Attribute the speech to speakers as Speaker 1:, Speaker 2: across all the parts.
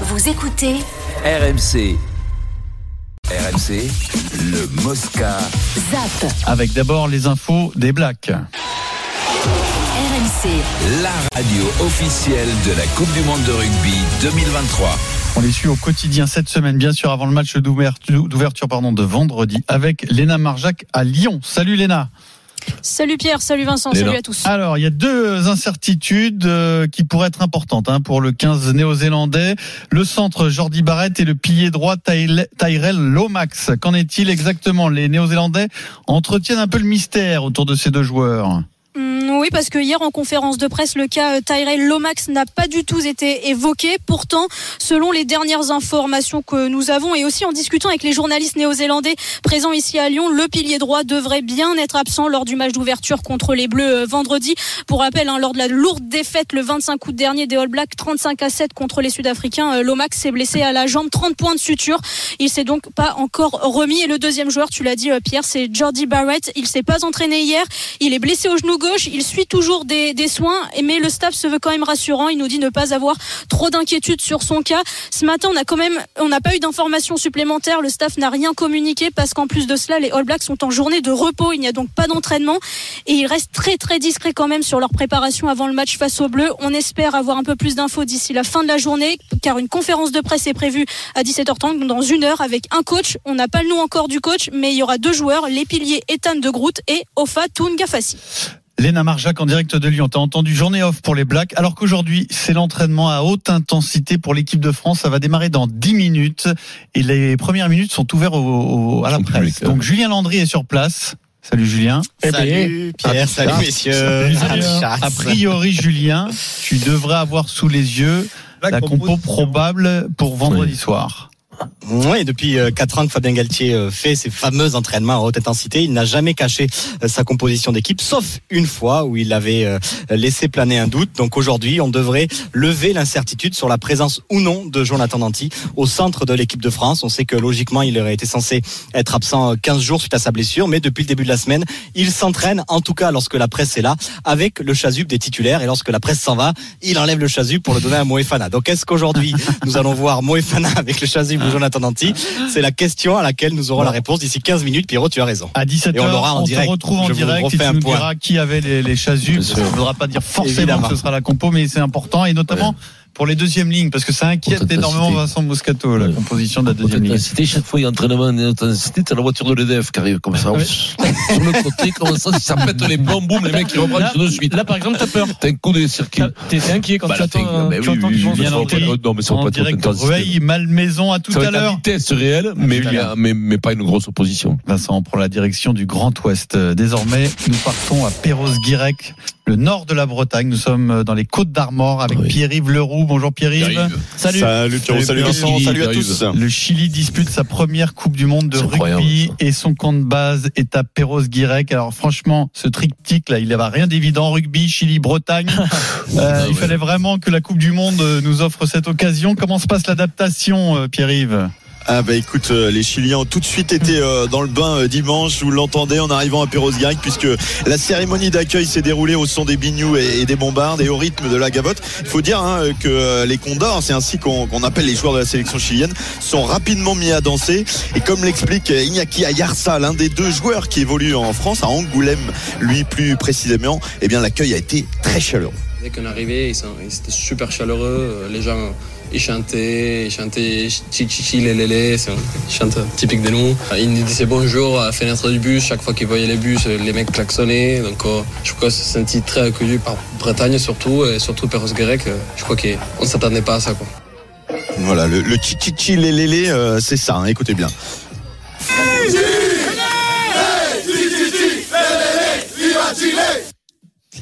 Speaker 1: Vous écoutez
Speaker 2: RMC. RMC, le Mosca.
Speaker 1: ZAP.
Speaker 3: Avec d'abord les infos des Blacks.
Speaker 1: RMC.
Speaker 2: La radio officielle de la Coupe du Monde de rugby 2023.
Speaker 3: On les suit au quotidien cette semaine, bien sûr, avant le match d'ouverture d'ouverture, pardon, de vendredi avec Léna Marjac à Lyon. Salut Léna.
Speaker 4: Salut Pierre, salut Vincent, salut à tous.
Speaker 3: Alors, il y a deux incertitudes euh, qui pourraient être importantes hein, pour le 15 néo-zélandais. Le centre Jordi Barrett et le pilier droit Tyrell Lomax. Qu'en est-il exactement? Les néo-zélandais entretiennent un peu le mystère autour de ces deux joueurs.
Speaker 4: Hum, oui, parce que hier en conférence de presse, le cas euh, Tyrell Lomax n'a pas du tout été évoqué. Pourtant, selon les dernières informations que nous avons et aussi en discutant avec les journalistes néo-zélandais présents ici à Lyon, le pilier droit devrait bien être absent lors du match d'ouverture contre les Bleus euh, vendredi. Pour rappel, hein, lors de la lourde défaite le 25 août dernier des All Blacks 35 à 7 contre les Sud-Africains, euh, Lomax s'est blessé à la jambe, 30 points de suture. Il s'est donc pas encore remis. Et le deuxième joueur, tu l'as dit Pierre, c'est Jordi Barrett. Il s'est pas entraîné hier. Il est blessé au genou gauche. Il suit toujours des, soins, mais le staff se veut quand même rassurant. Il nous dit ne pas avoir trop d'inquiétude sur son cas. Ce matin, on quand même, on n'a pas eu d'informations supplémentaires. Le staff n'a rien communiqué parce qu'en plus de cela, les All Blacks sont en journée de repos. Il n'y a donc pas d'entraînement et ils restent très très discrets quand même sur leur préparation avant le match face aux Bleus. On espère avoir un peu plus d'infos d'ici la fin de la journée, car une conférence de presse est prévue à 17h30 donc dans une heure avec un coach. On n'a pas le nom encore du coach, mais il y aura deux joueurs, les piliers Ethan de Groot et Ofa Toungafassi.
Speaker 3: Léna Marjac en direct de Lyon. T'as entendu journée off pour les Blacks, alors qu'aujourd'hui, c'est l'entraînement à haute intensité pour l'équipe de France. Ça va démarrer dans 10 minutes et les premières minutes sont ouvertes au- au- à la presse.
Speaker 5: public,
Speaker 3: Donc Julien Landry est sur place. Salut Julien.
Speaker 6: Salut Pierre, salut messieurs.
Speaker 3: salut,
Speaker 6: chasse.
Speaker 3: A priori, Julien, tu devrais avoir sous les yeux la compo probable pour vendredi soir.
Speaker 6: Oui, depuis euh, quatre ans que Fabien Galtier euh, fait ses fameux entraînements à haute intensité, il n'a jamais caché euh, sa composition d'équipe, sauf une fois où il avait euh, laissé planer un doute. Donc aujourd'hui, on devrait lever l'incertitude sur la présence ou non de Jonathan Danty au centre de l'équipe de France. On sait que logiquement, il aurait été censé être absent euh, 15 jours suite à sa blessure, mais depuis le début de la semaine, il s'entraîne, en tout cas lorsque la presse est là, avec le chasuble des titulaires. Et lorsque la presse s'en va, il enlève le chasuble pour le donner à Moefana. Donc est-ce qu'aujourd'hui, nous allons voir Moefana avec le chasuble de Jonathan Danty C'est la question à laquelle nous aurons la réponse d'ici 15 minutes. Pierrot, tu as raison.
Speaker 3: À 17h,
Speaker 6: Et on l'aura en
Speaker 3: on
Speaker 6: direct.
Speaker 3: te retrouve en
Speaker 6: Je
Speaker 3: direct et tu nous diras qui avait les, les chasubles. Ça ne voudra pas dire forcément
Speaker 6: Évidemment.
Speaker 3: que ce sera la compo, mais c'est important. Et notamment pour les deuxièmes lignes, parce que ça inquiète énormément. Vincent Moscato, la
Speaker 5: Ouais.
Speaker 3: composition de la deuxième ligne.
Speaker 5: intensité, chaque fois il y a entraînement en intensité, t'as la voiture de l'EDF qui arrive comme ça.
Speaker 3: Ouais.
Speaker 5: Sur le côté, comme ça, si ça pète les plombs, boum, les mecs ils reprennent
Speaker 7: Là,
Speaker 5: de suite.
Speaker 7: là, par exemple, t'as peur.
Speaker 5: T'as un coup de circuit.
Speaker 7: T'es inquiet quand
Speaker 5: Bah,
Speaker 7: tu euh,
Speaker 5: oui,
Speaker 7: entends
Speaker 5: oui,
Speaker 7: qu'ils vont
Speaker 5: oui, pas- Non, mais pas
Speaker 3: direct. Rueil, Malmaison à tout à l'heure.
Speaker 5: vitesse réelle, mais, mais, pas une grosse opposition.
Speaker 3: Vincent prend la direction du Grand Ouest. Désormais, nous partons à Perros-Guirec, le nord de la Bretagne. Nous sommes dans les Côtes d'Armor avec
Speaker 5: Oui.
Speaker 3: Pierre-Yves Leroux. Bonjour Pierre-Yves.
Speaker 7: Salut.
Speaker 8: Salut Pierrot,
Speaker 3: Salut,
Speaker 8: salut Vincent, salut à tous.
Speaker 3: Le Chili dispute sa première Coupe du Monde de rugby et son camp de base est à Perros-Guirec. Alors franchement, ce triptyque là, il n'y avait rien d'évident. Rugby, Chili, Bretagne. Euh,
Speaker 5: Ah
Speaker 3: il fallait vraiment que la Coupe du Monde euh, nous offre cette occasion. Comment se passe l'adaptation, euh, Pierre-Yves?
Speaker 8: Ah bah écoute, euh, les Chiliens ont tout de suite été euh, dans le bain euh, dimanche, vous l'entendez en arrivant à Perros Guirec puisque la cérémonie d'accueil s'est déroulée au son des bignous et, des bombardes et au rythme de la gavotte. Il faut dire hein, que les condors, c'est ainsi qu'on appelle les joueurs de la sélection chilienne, sont rapidement mis à danser et comme l'explique Iñaki Ayarza, l'un des deux joueurs qui évolue en France, à Angoulême, lui plus précisément, eh bien l'accueil a été très chaleureux.
Speaker 9: Dès qu'on est arrivé, ils, sont, ils étaient super chaleureux. Les gens, ils chantaient, ils chantaient chi chi chi lé lé lé, c'est un chant typique de nous. Ils nous disaient bonjour à la fenêtre du bus. Chaque fois qu'ils voyaient les bus, les mecs klaxonnaient. Donc euh, je crois qu'on s'est senti très accueillis par Bretagne surtout, et surtout Perros-Guirec. Je crois qu'on ne s'attendait pas à ça. Quoi.
Speaker 8: Voilà, le, le chi chi chi lé lé lé, euh, c'est ça, hein, écoutez bien.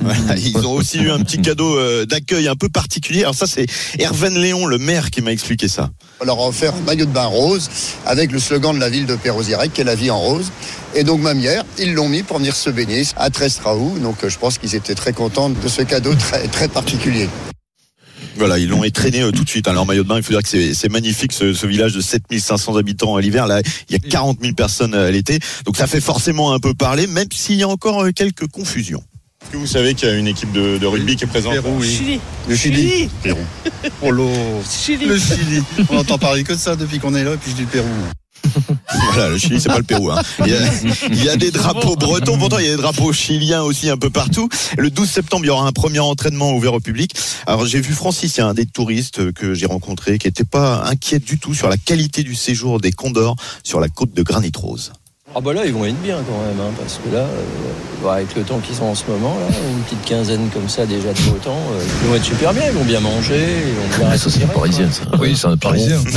Speaker 8: Voilà, ils ont aussi eu un petit cadeau euh, d'accueil un peu particulier. Alors ça, c'est Herven Léon, le maire, qui m'a expliqué ça.
Speaker 10: On leur a offert un maillot de bain rose avec le slogan de la ville de Perros-Guirec, qui est la vie en rose. Et donc, même hier, ils l'ont mis pour venir se baigner à Trestraou. Donc, euh, je pense qu'ils étaient très contents de ce cadeau très, très particulier.
Speaker 8: Voilà, ils l'ont étraîné euh, tout de suite. Alors maillot de bain, il faut dire que c'est c'est magnifique ce, ce village de 7500 habitants à l'hiver. Là, il y a 40 000 personnes à l'été. Donc ça fait forcément un peu parler, même s'il y a encore euh, quelques confusions. Est-ce que vous savez qu'il y a une équipe de, de rugby qui est présente
Speaker 10: Pérou, oui.
Speaker 1: Chili.
Speaker 10: Le Chili.
Speaker 8: Pérou.
Speaker 10: Oh l'eau.
Speaker 1: Chili.
Speaker 10: Le Chili. On entend parler que de ça depuis qu'on est là, et puis je dis le Pérou.
Speaker 8: Voilà, le Chili, c'est pas le Pérou. hein. Il, y a, il y a des drapeaux bretons, pourtant il y a des drapeaux chiliens aussi un peu partout. Le 12 septembre, il y aura un premier entraînement ouvert au public. Alors j'ai vu Francis, il y a un des touristes que j'ai rencontré qui était pas inquiet du tout sur la qualité du séjour des Condors sur la côte de Granit Rose.
Speaker 7: Ah bah là ils vont être bien quand même hein, parce que là euh, bah, avec le temps qu'ils ont en ce moment là une petite quinzaine comme ça déjà de beau temps euh, ils vont être super bien ils vont bien manger ils vont bien
Speaker 5: Ah, ça, c'est parisien, ça. Oui, c'est un parisien.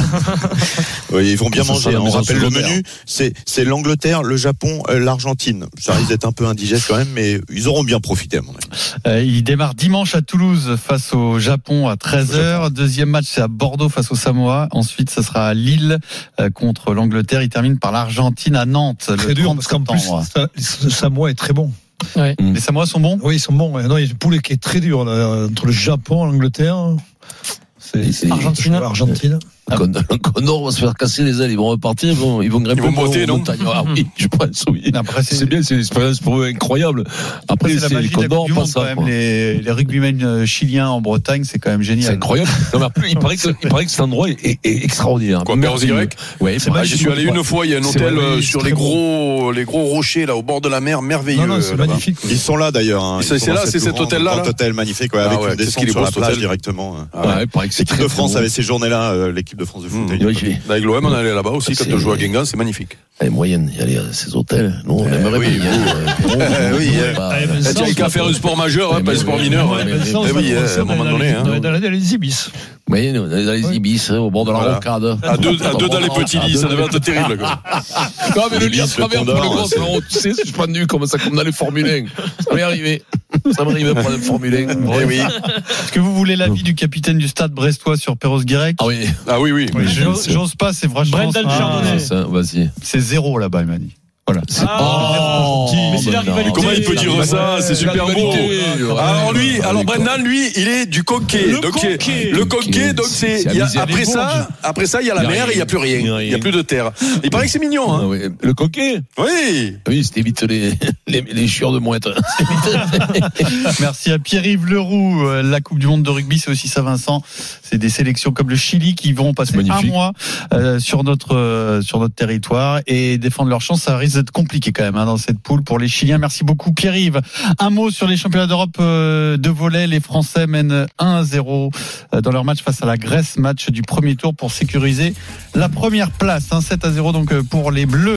Speaker 8: Oui, ils vont bien
Speaker 5: Ça
Speaker 8: manger. On rappelle le menu, c'est c'est l'Angleterre, le Japon, euh, l'Argentine. Ça risque d'être un peu indigeste quand même, mais ils auront bien profité à mon avis.
Speaker 3: Euh, il démarre dimanche à Toulouse face au Japon à 13h. Deuxième match, c'est à Bordeaux face au Samoa. Ensuite, ça sera à Lille euh, contre l'Angleterre. Il termine par l'Argentine à Nantes
Speaker 11: Très dur
Speaker 3: 30
Speaker 11: parce qu'en plus, ça- Samoa est très bon.
Speaker 3: Les Samoa sont bons?
Speaker 11: Oui, ils sont bons. Non, il y a une poule qui est très dure là, entre le Japon et l'Angleterre.
Speaker 5: Et c'est-
Speaker 11: Argentine. Argentine.
Speaker 5: Le Condor- le Condor va se faire casser les ailes, ils vont repartir, ils vont, ils vont grimper
Speaker 12: Ils vont monter, non.
Speaker 5: Ah oui, je pense, oui.
Speaker 3: Après, c'est
Speaker 5: C'est bien, c'est une expérience pour eux incroyable. Après,
Speaker 3: c'est la
Speaker 5: c'est les Condors,
Speaker 3: Monde,
Speaker 5: ça.
Speaker 3: même. Les, les rugbymen euh, chiliens en Bretagne, c'est quand même
Speaker 5: C'est
Speaker 3: génial.
Speaker 5: incroyable. Non, mais après, il paraît que, il paraît que cet endroit est, est- est extraordinaire.
Speaker 12: Quoi,
Speaker 5: Merveilleux.
Speaker 12: Y
Speaker 5: Ouais,
Speaker 11: C'est
Speaker 12: Ah. J'y suis allé une fois, il y a un
Speaker 11: C'est
Speaker 12: hôtel euh, sur
Speaker 11: c'est
Speaker 12: les gros, les gros rochers là au bord de la mer, merveilleux.
Speaker 11: Non, non, c'est
Speaker 12: là-bas.
Speaker 11: magnifique.
Speaker 8: Ils sont là d'ailleurs. hein.
Speaker 12: C'est- c'est là, c'est cet hôtel-là, là
Speaker 8: hôtel magnifique,
Speaker 12: Ah
Speaker 8: avec une descente sur la
Speaker 12: cet
Speaker 8: plage
Speaker 12: hôtel.
Speaker 8: directement.
Speaker 12: Ah. Ouais,
Speaker 5: il paraît que c'est
Speaker 8: L'équipe
Speaker 5: très,
Speaker 8: de France avait ces journées-là, euh, l'équipe de France de foot.
Speaker 12: Mmh. Avec l'OM, on allait là-bas aussi quand
Speaker 5: C'est-
Speaker 12: on joue à Guingamp, c'est magnifique.
Speaker 5: Elle est moyenne, il y a les- ces hôtels. Nous, on aimerait
Speaker 12: oui,
Speaker 5: bien. euh, Pérou,
Speaker 12: Eh oui,
Speaker 5: on
Speaker 12: eh.
Speaker 5: va-
Speaker 11: Allez,
Speaker 5: bah,
Speaker 11: Vincent,
Speaker 12: Eh, tiens, il qu'à faire un sport majeur, hein, pas un
Speaker 5: mais-
Speaker 12: sport
Speaker 5: mais-
Speaker 12: mineur.
Speaker 5: mais-
Speaker 12: hein.
Speaker 5: mais-
Speaker 12: Eh oui, eh, à un moment donné. hein.
Speaker 11: Dans dans les ibis.
Speaker 5: Oui, nous, dans les ibis, au bord de la rocade.
Speaker 12: À deux, à deux dans les petits lits, ça devait être terrible.
Speaker 5: Non, mais le lit à travers pour le gros,
Speaker 8: c'est-
Speaker 5: non, tu sais, je suis pas nu comme ça, comme dans les Formule 1. Ça m'est arrivé. Ça m'est arrivé pour les Formule 1.
Speaker 8: Eh oui.
Speaker 3: Est-ce que vous voulez l'avis du capitaine du stade brestois sur Perros Guirec
Speaker 5: Ah oui.
Speaker 12: Ah oui, oui.
Speaker 3: J'ose j'ose pas, c'est franchement.
Speaker 1: Brendan
Speaker 3: ça-
Speaker 1: Chardonnay.
Speaker 5: C'est ça, vas-y.
Speaker 3: C'est zéro là-bas, il m'a dit. Voilà.
Speaker 5: Oh,
Speaker 1: La rivalité.
Speaker 12: Comment il peut dire ça C'est super beau. Alors lui, alors Brendan, lui, il est du coquet.
Speaker 1: Le coquet.
Speaker 12: donc c'est après ça, après ça, il y a la mer, et il y a plus rien,
Speaker 5: Il y a
Speaker 12: plus de terre. Il paraît que c'est mignon,
Speaker 5: Ah
Speaker 12: hein.
Speaker 5: Le coquet
Speaker 12: Oui.
Speaker 5: Oui, c'était vite les, les, les chieurs de mouette.
Speaker 3: Merci à Pierre-Yves Leroux. Euh, La Coupe du Monde de rugby, c'est aussi ça, Vincent. C'est des sélections comme le Chili qui vont passer un mois euh, sur notre euh, sur notre territoire et défendre leur chance. Ça risque d'être compliqué quand même hein, dans cette poule pour les Chiliens. Merci beaucoup, Pierre-Yves. Un mot sur les championnats d'Europe euh, de volley. Les Français mènent 1-0 euh, dans leur match face à la Grèce, match du premier tour pour sécuriser la première place. hein, 7 à 0 donc euh, pour les Bleus.